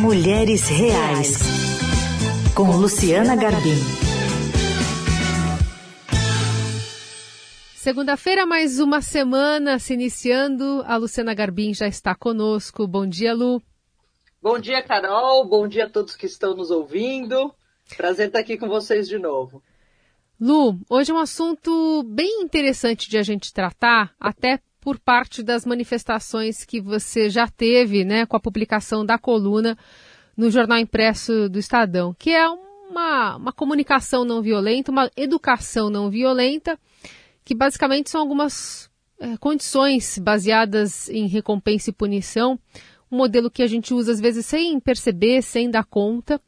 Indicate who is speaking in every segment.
Speaker 1: Mulheres Reais, com Luciana Garbim.
Speaker 2: Segunda-feira, mais uma semana se iniciando. A Luciana Garbim já está conosco. Bom dia, Lu.
Speaker 3: Bom dia, Carol. Bom dia a todos que estão nos ouvindo. Prazer estar aqui com vocês de novo.
Speaker 2: Lu, hoje é um assunto bem interessante de a gente tratar, até por parte das manifestações que você já teve, né, com a publicação da coluna no jornal impresso do Estadão, que é uma, uma comunicação não violenta, uma educação não violenta, que basicamente são algumas é, condições baseadas em recompensa e punição, um modelo que a gente usa às vezes sem perceber, sem dar conta.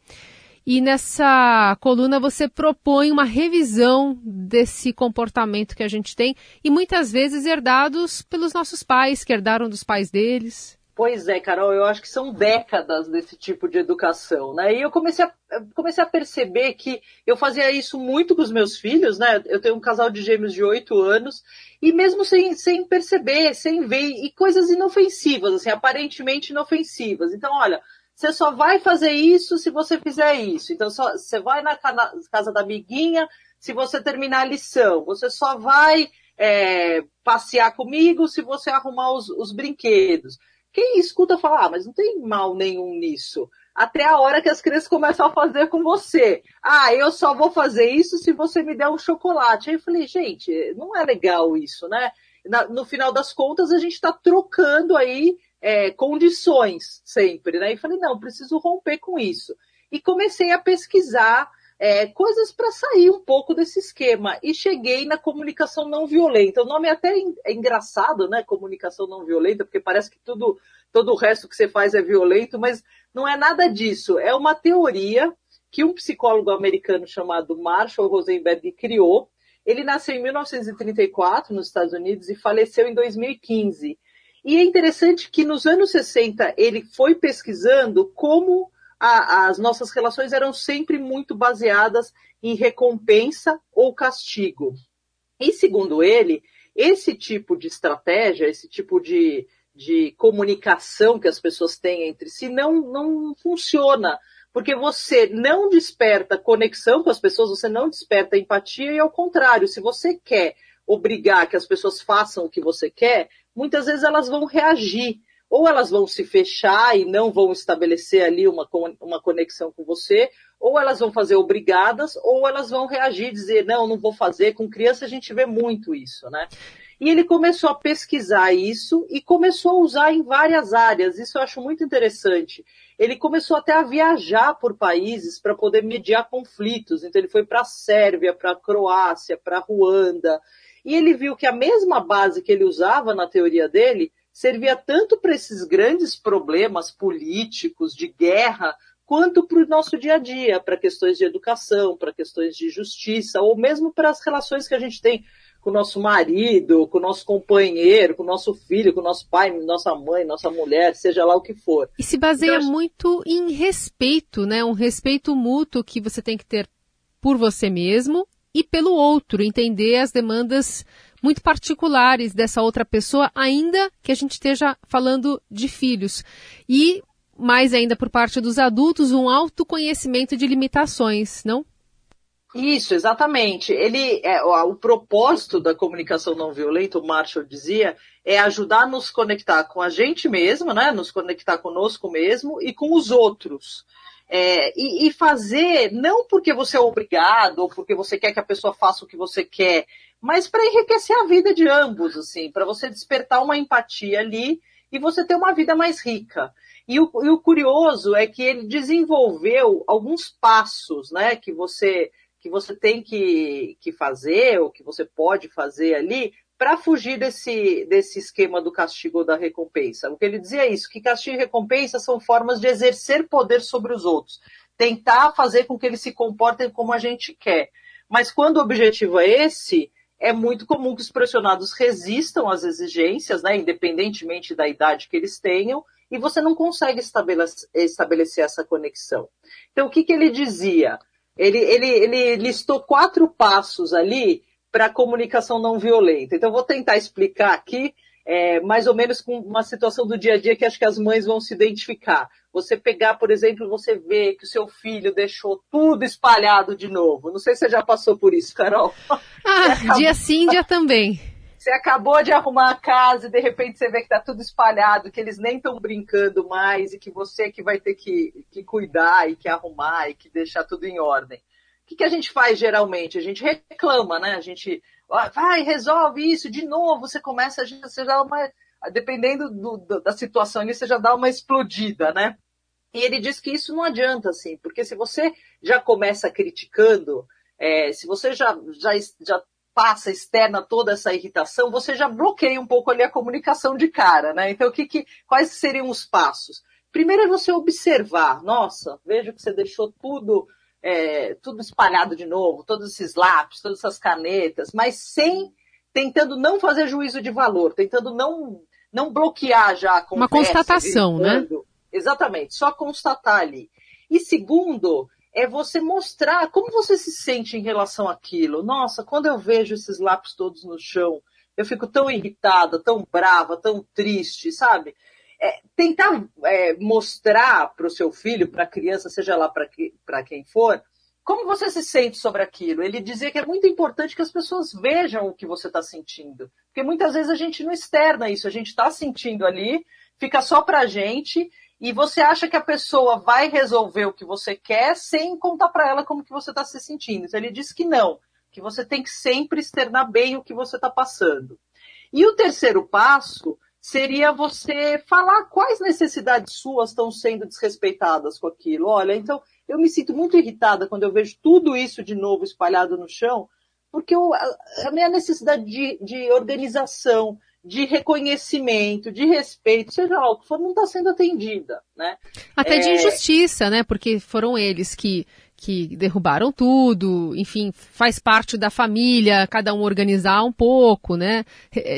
Speaker 2: E nessa coluna você propõe uma revisão desse comportamento que a gente tem e muitas vezes herdados pelos nossos pais, que herdaram dos pais deles.
Speaker 3: Pois é, Carol, eu acho que são décadas desse tipo de educação, né? E eu comecei a, comecei a perceber que eu fazia isso muito com os meus filhos, né? Eu tenho um casal de gêmeos de oito anos, e mesmo sem, sem perceber, sem ver, e coisas inofensivas, assim, aparentemente inofensivas. Então, olha, você só vai fazer isso se você fizer isso. Então, só, você vai na casa da amiguinha se você terminar a lição. Você só vai é, passear comigo se você arrumar os, os brinquedos. Quem escuta fala, ah, mas não tem mal nenhum nisso. Até a hora que as crianças começam a fazer com você. Ah, eu só vou fazer isso se você me der um chocolate. Aí eu falei, gente, não é legal isso, né? no final das contas, a gente está trocando aí é, condições sempre, né? E falei, não, preciso romper com isso. E comecei a pesquisar é, coisas para sair um pouco desse esquema. E cheguei na comunicação não violenta. O nome é até é engraçado, né? Comunicação não violenta, porque parece que tudo, todo o resto que você faz é violento, mas não é nada disso. É uma teoria que um psicólogo americano chamado Marshall Rosenberg criou. Ele nasceu em 1934 nos Estados Unidos e faleceu em 2015. E é interessante que nos anos 60 ele foi pesquisando como a, as nossas relações eram sempre muito baseadas em recompensa ou castigo. E segundo ele, esse tipo de estratégia, esse tipo de, de comunicação que as pessoas têm entre si não, não funciona. Porque você não desperta conexão com as pessoas, você não desperta empatia, e ao contrário, se você quer obrigar que as pessoas façam o que você quer, muitas vezes elas vão reagir. Ou elas vão se fechar e não vão estabelecer ali uma, uma conexão com você, ou elas vão fazer obrigadas, ou elas vão reagir e dizer, não, não vou fazer. Com criança a gente vê muito isso, né? E ele começou a pesquisar isso e começou a usar em várias áreas. Isso eu acho muito interessante. Ele começou até a viajar por países para poder mediar conflitos. Então ele foi para a Sérvia, para a Croácia, para a Ruanda. E ele viu que a mesma base que ele usava na teoria dele servia tanto para esses grandes problemas políticos, de guerra, quanto para o nosso dia a dia, para questões de educação, para questões de justiça, ou mesmo para as relações que a gente tem com o nosso marido, com o nosso companheiro, com o nosso filho, com o nosso pai, nossa mãe, nossa mulher, seja lá o que for.
Speaker 2: E se baseia então, muito em respeito, né? Um respeito mútuo que você tem que ter por você mesmo e pelo outro, entender as demandas muito particulares dessa outra pessoa, ainda que a gente esteja falando de filhos. E, mais ainda por parte dos adultos, um autoconhecimento de limitações, não?
Speaker 3: Isso, exatamente. Ele, é, o, propósito da comunicação não violenta, o Marshall dizia, é ajudar a nos conectar com a gente mesmo, né? Nos conectar conosco mesmo e com os outros. É, e, e, fazer não porque você é obrigado ou porque você quer que a pessoa faça o que você quer, mas para enriquecer a vida de ambos, assim, para você despertar uma empatia ali e você ter uma vida mais rica. E o, e o, curioso é que ele desenvolveu alguns passos, né, que você que você tem que, que fazer ou que você pode fazer ali para fugir desse, desse esquema do castigo ou da recompensa. O que ele dizia é isso, que castigo e recompensa são formas de exercer poder sobre os outros, tentar fazer com que eles se comportem como a gente quer. Mas quando o objetivo é esse, é muito comum que os pressionados resistam às exigências, né, independentemente da idade que eles tenham, e você não consegue estabelecer, estabelecer essa conexão. Então, o que, que ele dizia? Ele, ele, ele listou quatro passos ali para a comunicação não violenta. Então, eu vou tentar explicar aqui é, mais ou menos com uma situação do dia a dia que acho que as mães vão se identificar. Você pegar, por exemplo, você vê que o seu filho deixou tudo espalhado de novo. Não sei se você já passou por isso, Carol.
Speaker 2: Ah, acabou... dia sim, dia também.
Speaker 3: Você acabou de arrumar a casa e de repente você vê que está tudo espalhado, que eles nem estão brincando mais e que você que vai ter que, que cuidar e que arrumar e que deixar tudo em ordem. O que, que a gente faz geralmente? A gente reclama, né? A gente vai, resolve isso de novo, você começa, você já uma, dependendo do, do, da situação ali, você já dá uma explodida, né? E ele diz que isso não adianta, assim, porque se você já começa criticando, é, se você já, já, já passa, externa toda essa irritação, você já bloqueia um pouco ali a comunicação de cara, né? Então, o que, que, quais seriam os passos? Primeiro é você observar, nossa, vejo que você deixou tudo é, tudo espalhado de novo, todos esses lápis, todas essas canetas, mas sem tentando não fazer juízo de valor, tentando não não bloquear já a conversa.
Speaker 2: Uma constatação, né?
Speaker 3: Exatamente, só constatar ali. E segundo, é você mostrar como você se sente em relação àquilo. Nossa, quando eu vejo esses lápis todos no chão, eu fico tão irritada, tão brava, tão triste, sabe? é, tentar é, mostrar para o seu filho, para a criança, seja lá para que, quem for, como você se sente sobre aquilo. Ele dizia que é muito importante que as pessoas vejam o que você está sentindo. Porque muitas vezes a gente não externa isso, a gente está sentindo ali, fica só para a gente, e você acha que a pessoa vai resolver o que você quer sem contar para ela como que você está se sentindo. Então ele disse que não, que você tem que sempre externar bem o que você está passando. E o terceiro passo seria você falar quais necessidades suas estão sendo desrespeitadas com aquilo. Olha, então eu me sinto muito irritada quando eu vejo tudo isso de novo espalhado no chão, porque eu, a minha necessidade de, de organização, de reconhecimento, de respeito, seja lá o que for, não está sendo atendida, né?
Speaker 2: Até é... de injustiça, né? Porque foram eles que que derrubaram tudo, enfim, faz parte da família, cada um organizar um pouco, né?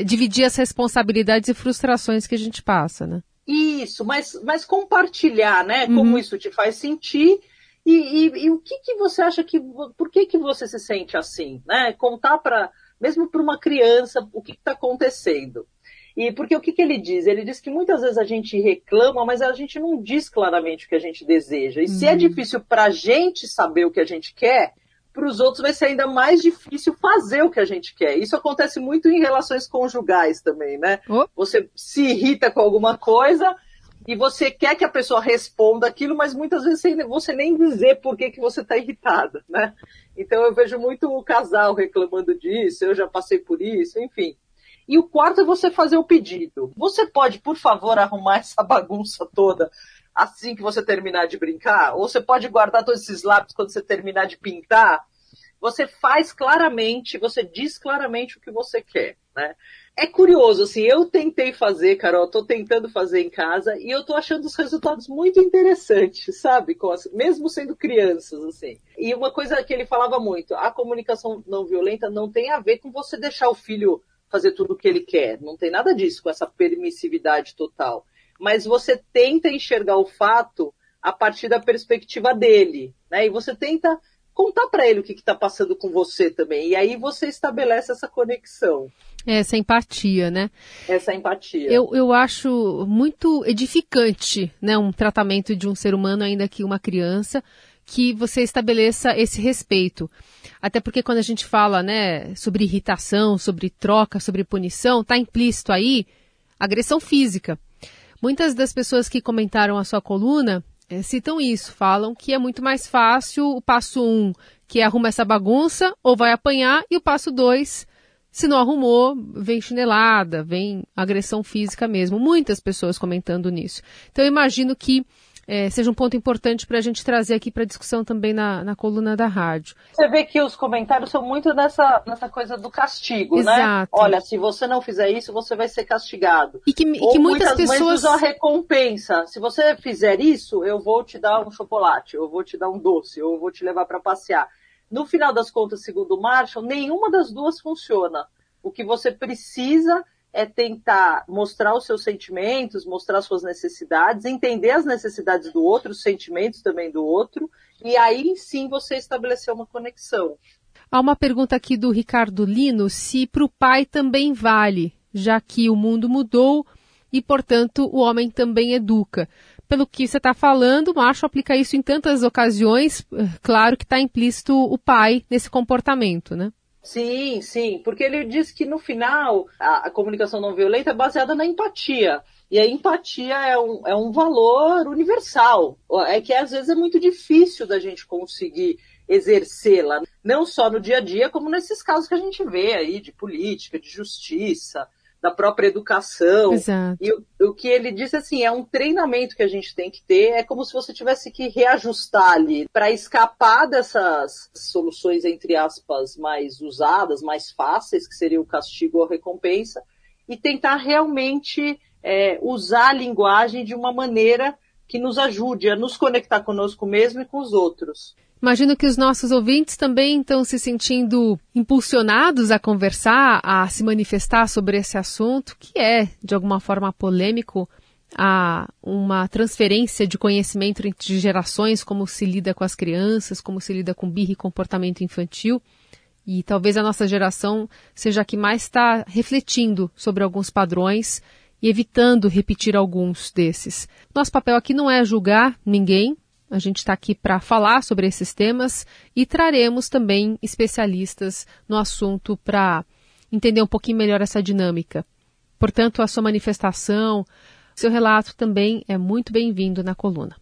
Speaker 2: Dividir as responsabilidades e frustrações que a gente passa, né?
Speaker 3: Isso, mas, mas compartilhar, né? Como uhum. isso te faz sentir e, e, e, o que, que você acha que, por que, que você se sente assim, né? Contar para, mesmo para uma criança, o que está acontecendo. E porque o que, que ele diz? Ele diz que muitas vezes a gente reclama, mas a gente não diz claramente o que a gente deseja. E se é uhum. difícil para a gente saber o que a gente quer, para os outros vai ser ainda mais difícil fazer o que a gente quer. Isso acontece muito em relações conjugais também, né? Oh. Você se irrita com alguma coisa e você quer que a pessoa responda aquilo, mas muitas vezes você nem dizer por que, que você está irritada, né? Então eu vejo muito o casal reclamando disso, eu já passei por isso, enfim. E o quarto é você fazer o pedido. Você pode, por favor, arrumar essa bagunça toda assim que você terminar de brincar? Ou você pode guardar todos esses lápis quando você terminar de pintar? Você faz claramente, você diz claramente o que você quer, né? É curioso, assim, eu tentei fazer, Carol, tô tentando fazer em casa e eu tô achando os resultados muito interessantes, sabe? Mesmo sendo crianças, assim. E uma coisa que ele falava muito, a comunicação não violenta não tem a ver com você deixar o filho fazer tudo o que ele quer. Não tem nada disso com essa permissividade total. Mas você tenta enxergar o fato a partir da perspectiva dele, né? E você tenta contar para ele o que está passando com você também. E aí você estabelece essa conexão.
Speaker 2: Essa empatia, né?
Speaker 3: Essa empatia.
Speaker 2: Eu, eu acho muito edificante, né? Um tratamento de um ser humano, ainda que uma criança, que você estabeleça esse respeito. Até porque quando a gente fala, né, sobre irritação, sobre troca, sobre punição, está implícito aí agressão física. Muitas das pessoas que comentaram a sua coluna citam isso, falam que é muito mais fácil o passo um, que é arruma essa bagunça, ou vai apanhar, e o passo dois, se não arrumou, vem chinelada, vem agressão física mesmo. Muitas pessoas comentando nisso. Então eu imagino que é, seja um ponto importante para a gente trazer aqui para discussão também na, na coluna da rádio.
Speaker 3: Você vê que os comentários são muito nessa, nessa coisa do castigo, né? Exato. né? Olha, se você não fizer isso, você vai ser castigado.
Speaker 2: E que,
Speaker 3: e
Speaker 2: que muitas, muitas pessoas
Speaker 3: usam a recompensa. Se você fizer isso, eu vou te dar um chocolate, eu vou te dar um doce, eu vou te levar para passear. No final das contas, segundo o Marshall, nenhuma das duas funciona. O que você precisa é tentar mostrar os seus sentimentos, mostrar suas necessidades, entender as necessidades do outro, os sentimentos também do outro, e aí sim você estabelecer uma conexão.
Speaker 2: Há uma pergunta aqui do Ricardo Lino, se para o pai também vale já que o mundo mudou e, portanto, o homem também educa. Pelo que você está falando, macho aplica isso em tantas ocasiões, claro que está implícito o pai nesse comportamento, né?
Speaker 3: Sim, sim, porque ele diz que no final a, a, comunicação não violenta é baseada na empatia. E a empatia é um, é um valor universal. É que às vezes é muito difícil da gente conseguir exercê-la, não só no dia a dia, como nesses casos que a gente vê aí de política, de justiça, da própria educação.
Speaker 2: Exato.
Speaker 3: E o, o, que ele disse assim, é um treinamento que a gente tem que ter, é como se você tivesse que reajustar ali para escapar dessas soluções entre aspas mais usadas, mais fáceis, que seria o castigo ou a recompensa, e tentar realmente é, usar a linguagem de uma maneira que nos ajude a nos conectar conosco mesmo e com os outros.
Speaker 2: Imagino que os nossos ouvintes também estão se sentindo impulsionados a conversar, a se manifestar sobre esse assunto, que é, de alguma forma, polêmico, a uma transferência de conhecimento entre gerações, como se lida com as crianças, como se lida com birra e comportamento infantil. E talvez a nossa geração seja a que mais está refletindo sobre alguns padrões e evitando repetir alguns desses. Nosso papel aqui não é julgar ninguém, a gente está aqui para falar sobre esses temas e traremos também especialistas no assunto para entender um pouquinho melhor essa dinâmica. Portanto, a sua manifestação, seu relato também é muito bem-vindo na coluna.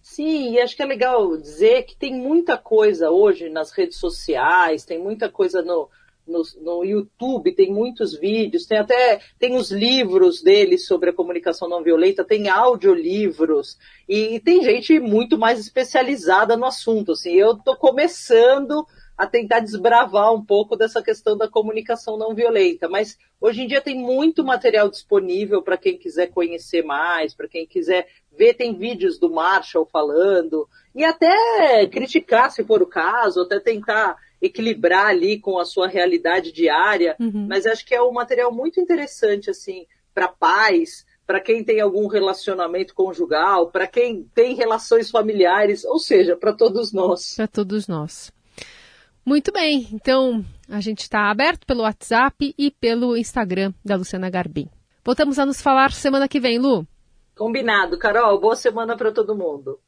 Speaker 3: Sim, e acho que é legal dizer que tem muita coisa hoje nas redes sociais, tem muita coisa no, no, no, YouTube, tem muitos vídeos, tem até tem os livros dele sobre a comunicação não violenta, tem audiolivros, e, e tem gente muito mais especializada no assunto. Assim, eu estou começando a tentar desbravar um pouco dessa questão da comunicação não violenta, mas hoje em dia tem muito material disponível para quem quiser conhecer mais, para quem quiser ver, tem vídeos do Marshall falando, e até criticar se for o caso, até tentar equilibrar ali com a sua realidade diária, uhum. mas acho que é um material muito interessante assim para pais, para quem tem algum relacionamento conjugal, para quem tem relações familiares, ou seja, para todos nós.
Speaker 2: Para todos nós. Muito bem, então a gente está aberto pelo WhatsApp e pelo Instagram da Luciana Garbim. Voltamos a nos falar semana que vem, Lu.
Speaker 3: Combinado, Carol. Boa semana para todo mundo.